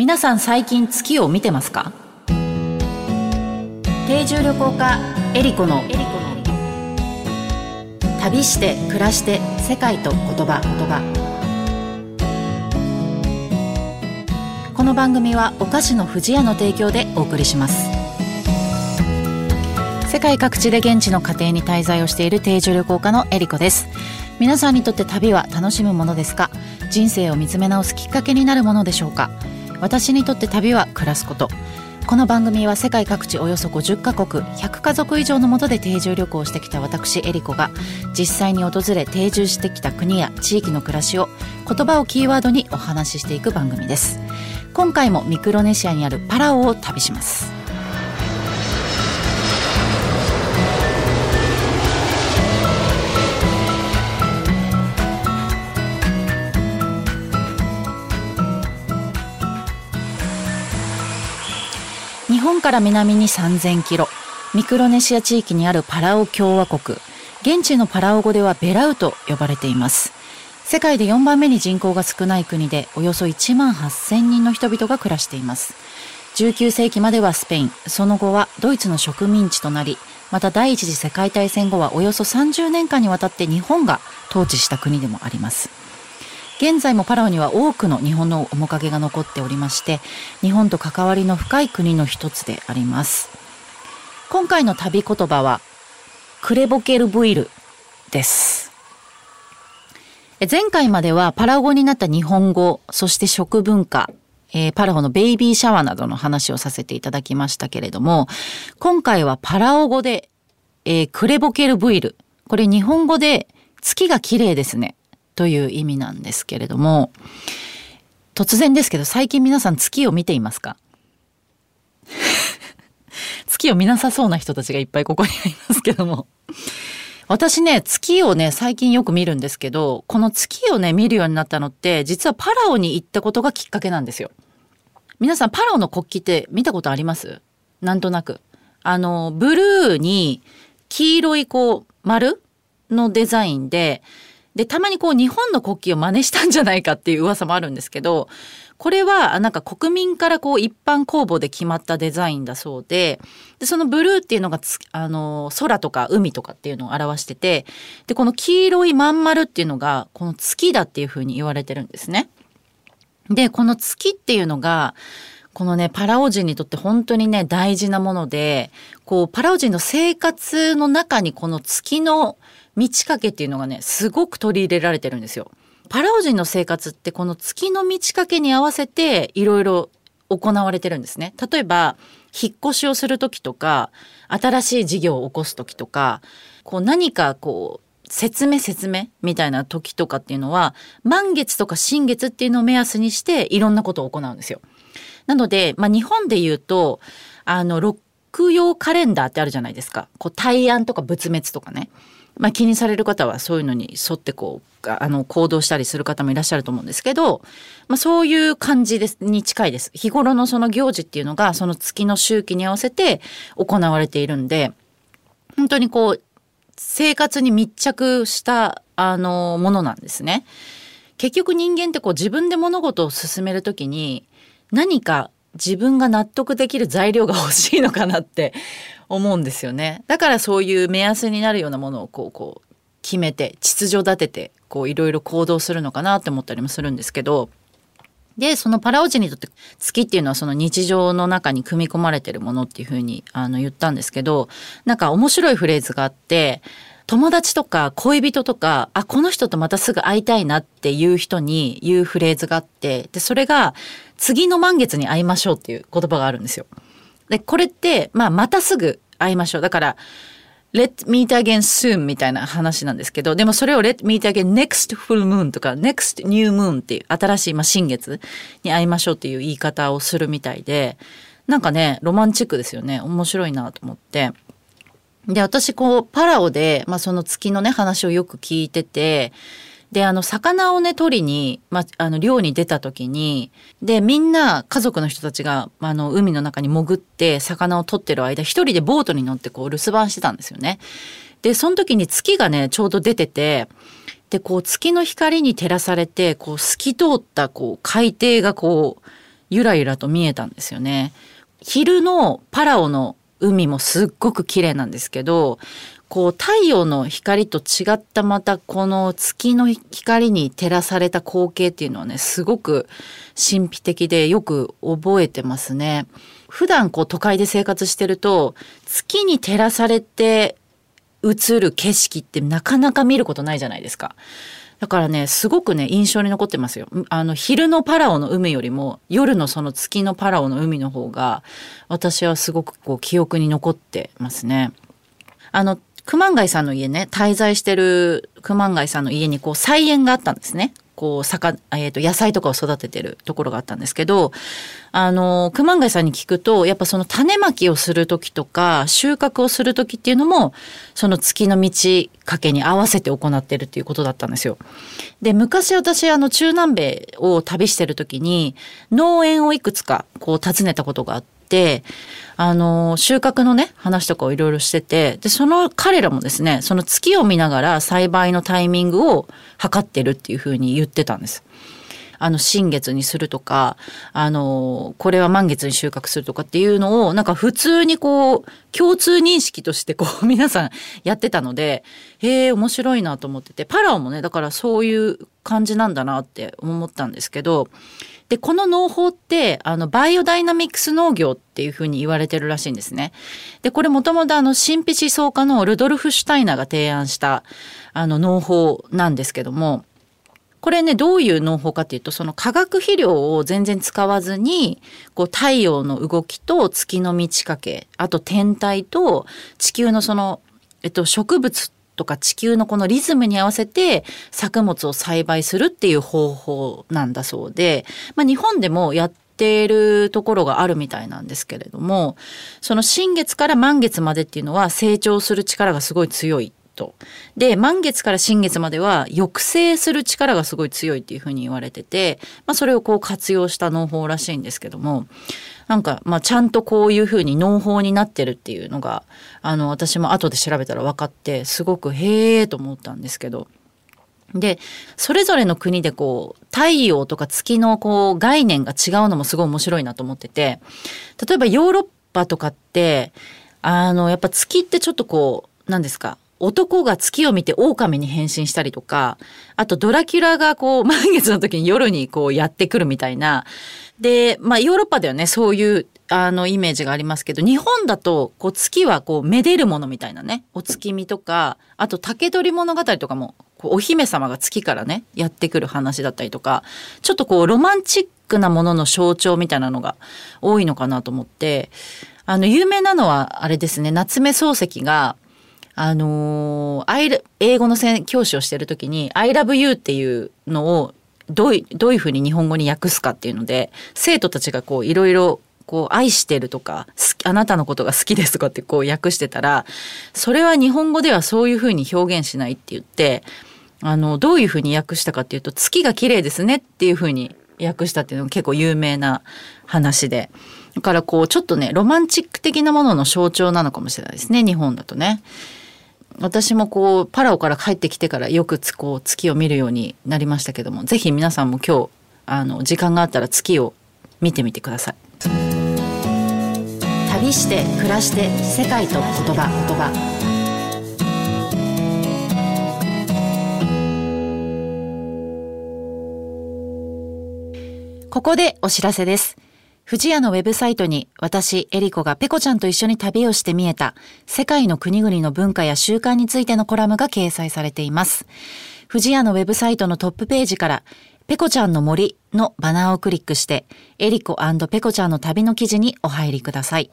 皆さん最近月を見てますか？定住旅行家エリコの旅して暮らして世界と言葉。言葉この番組はお菓子の不二家の提供でお送りします。世界各地で現地の家庭に滞在をしている定住旅行家のエリコです。皆さんにとって旅は楽しむものですか？人生を見つめ直すきっかけになるものでしょうか？私にとって旅は暮らすこと。この番組は世界各地およそ50カ国100家族以上のもとで定住旅行をしてきた私エリコが実際に訪れ定住してきた国や地域の暮らしを言葉をキーワードにお話ししていく番組です。今回もミクロネシアにあるパラオを旅します。本から南に3000キロ。ミクロネシア地域にあるパラオ共和国。現地のパラオ語ではベラウと呼ばれています。世界で4番目に人口が少ない国でおよそ1万8000人の人々が暮らしています。19世紀まではスペイン。その後はドイツの植民地となりまた第一次世界大戦後はおよそ30年間にわたって日本が統治した国でもあります。現在もパラオには多くの日本の面影が残っておりまして日本と関わりの深い国の一つであります。今回の旅言葉はクレボケルブイルです。前回まではパラオ語になった日本語そして食文化えー、パラオのベイビーシャワーなどの話をさせていただきましたけれども今回はパラオ語で、えー、クレボケルブイル。これ日本語で月が綺麗ですね。という意味なんですけれども突然ですけど最近皆さん月を見ていますか？月を見なさそうな人たちがいっぱいここにいますけども私ね月をね最近よく見るんですけどこの月をね見るようになったのって実はパラオに行ったことがきっかけなんですよ。皆さんパラオの国旗って見たことあります？なんとなく。あのブルーに黄色いこう丸のデザインでで、たまにこう日本の国旗を真似したんじゃないかっていう噂もあるんですけど、これはなんか国民からこう一般公募で決まったデザインだそうで、で、そのブルーっていうのがあの、空とか海とかっていうのを表してて、で、この黄色いまん丸っていうのが、この月だっていうふうに言われてるんですね。で、この月っていうのが、このね、パラオ人にとって本当にね、大事なもので、こう、パラオ人の生活の中にこの月の満ち欠けっていうのがねすごく取り入れられてるんですよ。パラオ人の生活ってこの月の満ち欠けに合わせていろいろ行われてるんですね。例えば引っ越しをする時とか新しい事業を起こす時とかこう何かこう説明説明みたいな時とかっていうのは満月とか新月っていうのを目安にしていろんなことを行うんですよ。なので、まあ、日本で言うとあの六曜カレンダーってあるじゃないですか。こう大安とか仏滅とかね。まあ、気にされる方はそういうのに沿ってこうあの行動したりする方もいらっしゃると思うんですけど、まあ、そういう感じですに近いです。日頃のその行事っていうのがその月の周期に合わせて行われているんで本当にこう生活に密着したあのものなんですね。結局人間ってこう自分で物事を進めるときに何か自分が納得できる材料が欲しいのかなって思うんですよね。だからそういう目安になるようなものをこうこう決めて秩序立ててこういろいろ行動するのかなって思ったりもするんですけどでそのパラオ人にとって月っていうのはその日常の中に組み込まれてるものっていうふうにあの言ったんですけどなんか面白いフレーズがあって友達とか恋人とかあこの人とまたすぐ会いたいなっていう人に言うフレーズがあってでそれが次の満月に会いましょうっていう言葉があるんですよ。で、これって、まあ、またすぐ会いましょう。だから、Let meet again soon みたいな話なんですけど、でもそれを Let meet again next full moon とか next new moon っていう新しい、まあ、新月に会いましょうっていう言い方をするみたいで、なんかね、ロマンチックですよね。面白いなと思って。で、私こう、パラオで、まあ、その月のね、話をよく聞いてて、であの魚をね取りに、まあ、あの漁に出た時にでみんな家族の人たちがあの海の中に潜って魚を取ってる間一人でボートに乗ってこう留守番してたんですよね。でその時に月がねちょうど出ててでこう月の光に照らされてこう透き通ったこう海底がこうゆらゆらと見えたんですよね。昼のパラオの海もすっごく綺麗なんですけどこう太陽の光と違ったまたこの月の光に照らされた光景っていうのはねすごく神秘的でよく覚えてますね。普段こう都会で生活してると月に照らされて映る景色ってなかなか見ることないじゃないですか。だからねすごくね印象に残ってますよ。あの昼のパラオの海よりも夜のその月のパラオの海の方が私はすごくこう記憶に残ってますね。あの熊谷さんの家ね滞在してる熊谷さんの家にこう菜園があったんですね。こう魚、えー、と野菜とかを育ててるところがあったんですけどあの熊谷さんに聞くとやっぱその種まきをする時とか収穫をする時っていうのもその月の満ち欠けに合わせて行ってるっていうことだったんですよ。で昔私あの中南米を旅してる時に農園をいくつかこう訪ねたことがあって。あの収穫のね話とかをいろいろしててでその彼らもですねその月を見ながら栽培のタイミングを測ってるっていうふうに言ってたんです。あの新月にするとかあのこれは満月に収穫するとかっていうのをなんか普通にこう共通認識としてこう 皆さんやってたのでへえ面白いなと思っててパラオもねだからそういう感じなんだなって思ったんですけどでこの農法ってあのバイオダイナミクス農業っていうふうに言われてるらしいんですね。でこれもともとあの神秘思想家のルドルフ・シュタイナーが提案したあの農法なんですけどもこれねどういう農法かっていうとその化学肥料を全然使わずにこう太陽の動きと月の満ち欠けあと天体と地球のその、えっと、植物とか地球のこのリズムに合わせて作物を栽培するっていう方法なんだそうで、まあ、日本でもやっているところがあるみたいなんですけれどもその新月から満月までっていうのは成長する力がすごい強い。と。で満月から新月までは抑制する力がすごい強いっていうふうに言われてて、まあ、それをこう活用した農法らしいんですけどもなんか、まあ、ちゃんとこういうふうに農法になってるっていうのがあの私も後で調べたら分かってすごくへえと思ったんですけど。でそれぞれの国でこう太陽とか月のこう概念が違うのもすごい面白いなと思ってて例えばヨーロッパとかってあのやっぱ月ってちょっとこう何ですか男が月を見て狼に変身したりとかあとドラキュラがこう 満月の時に夜にこうやってくるみたいな。で、まあ、ヨーロッパではねそういうあのイメージがありますけど日本だとこう月はこうめでるものみたいなねお月見とかあと竹取物語とかもお姫様が月からねやってくる話だったりとかちょっとこうロマンチックなものの象徴みたいなのが多いのかなと思ってあの有名なのはあれですね夏目漱石があのー、英語の教師をしてる時に「I love you」っていうのをどうどういうふうに日本語に訳すかっていうので生徒たちがいろいろ愛してるとかあなたのことが好きですとかってこう訳してたらそれは日本語ではそういうふうに表現しないって言ってあのどういうふうに訳したかっていうと月が綺麗ですねっていうふうに訳したっていうのが結構有名な話でだからこうちょっとねロマンチック的なものの象徴なのかもしれないですね日本だとね。私もこうパラオから帰ってきてからよくこう月を見るようになりましたけどもぜひ皆さんも今日あの時間があったら月を見てみてください旅して暮らして世界と言葉言葉ここでお知らせです。富士屋のウェブサイトに私、エリコがペコちゃんと一緒に旅をして見えた世界の国々の文化や習慣についてのコラムが掲載されています。富士屋のウェブサイトのトップページからペコちゃんの森のバナーをクリックしてエリコペコちゃんの旅の記事にお入りください。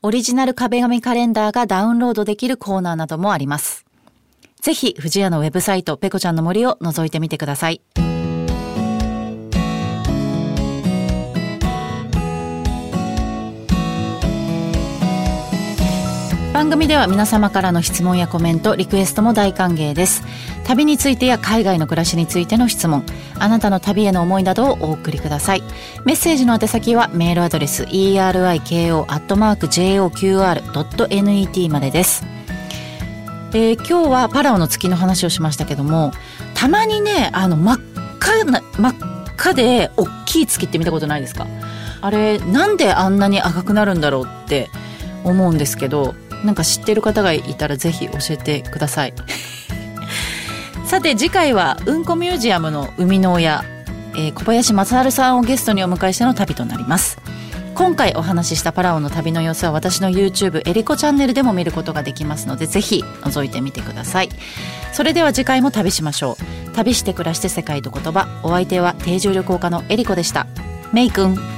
オリジナル壁紙カレンダーがダウンロードできるコーナーなどもあります。ぜひ、藤屋のウェブサイト、ペコちゃんの森を覗いてみてください。番組では皆様からの質問やコメントリクエストも大歓迎です。旅についてや海外の暮らしについての質問あなたの旅への思いなどをお送りください。メッセージの宛先はメールアドレス eriko.joqr.net までです。えー、今日はパラオの月の話をしましたけどもたまにねあの真っ赤な真っ赤で大きい月って見たことないですか？あれなんであんなに赤くなるんだろうって思うんですけどなんか知ってる方がいたらぜひ教えてください。さて次回はうんこミュージアムの生みの親、えー、小林正治さんをゲストにお迎えしての旅となります。今回お話ししたパラオの旅の様子は私の YouTube エリコチャンネルでも見ることができますのでぜひ覗いてみてください。それでは次回も旅しましょう。旅して暮らして世界と言葉。お相手は定住旅行家のエリコでした。メイくん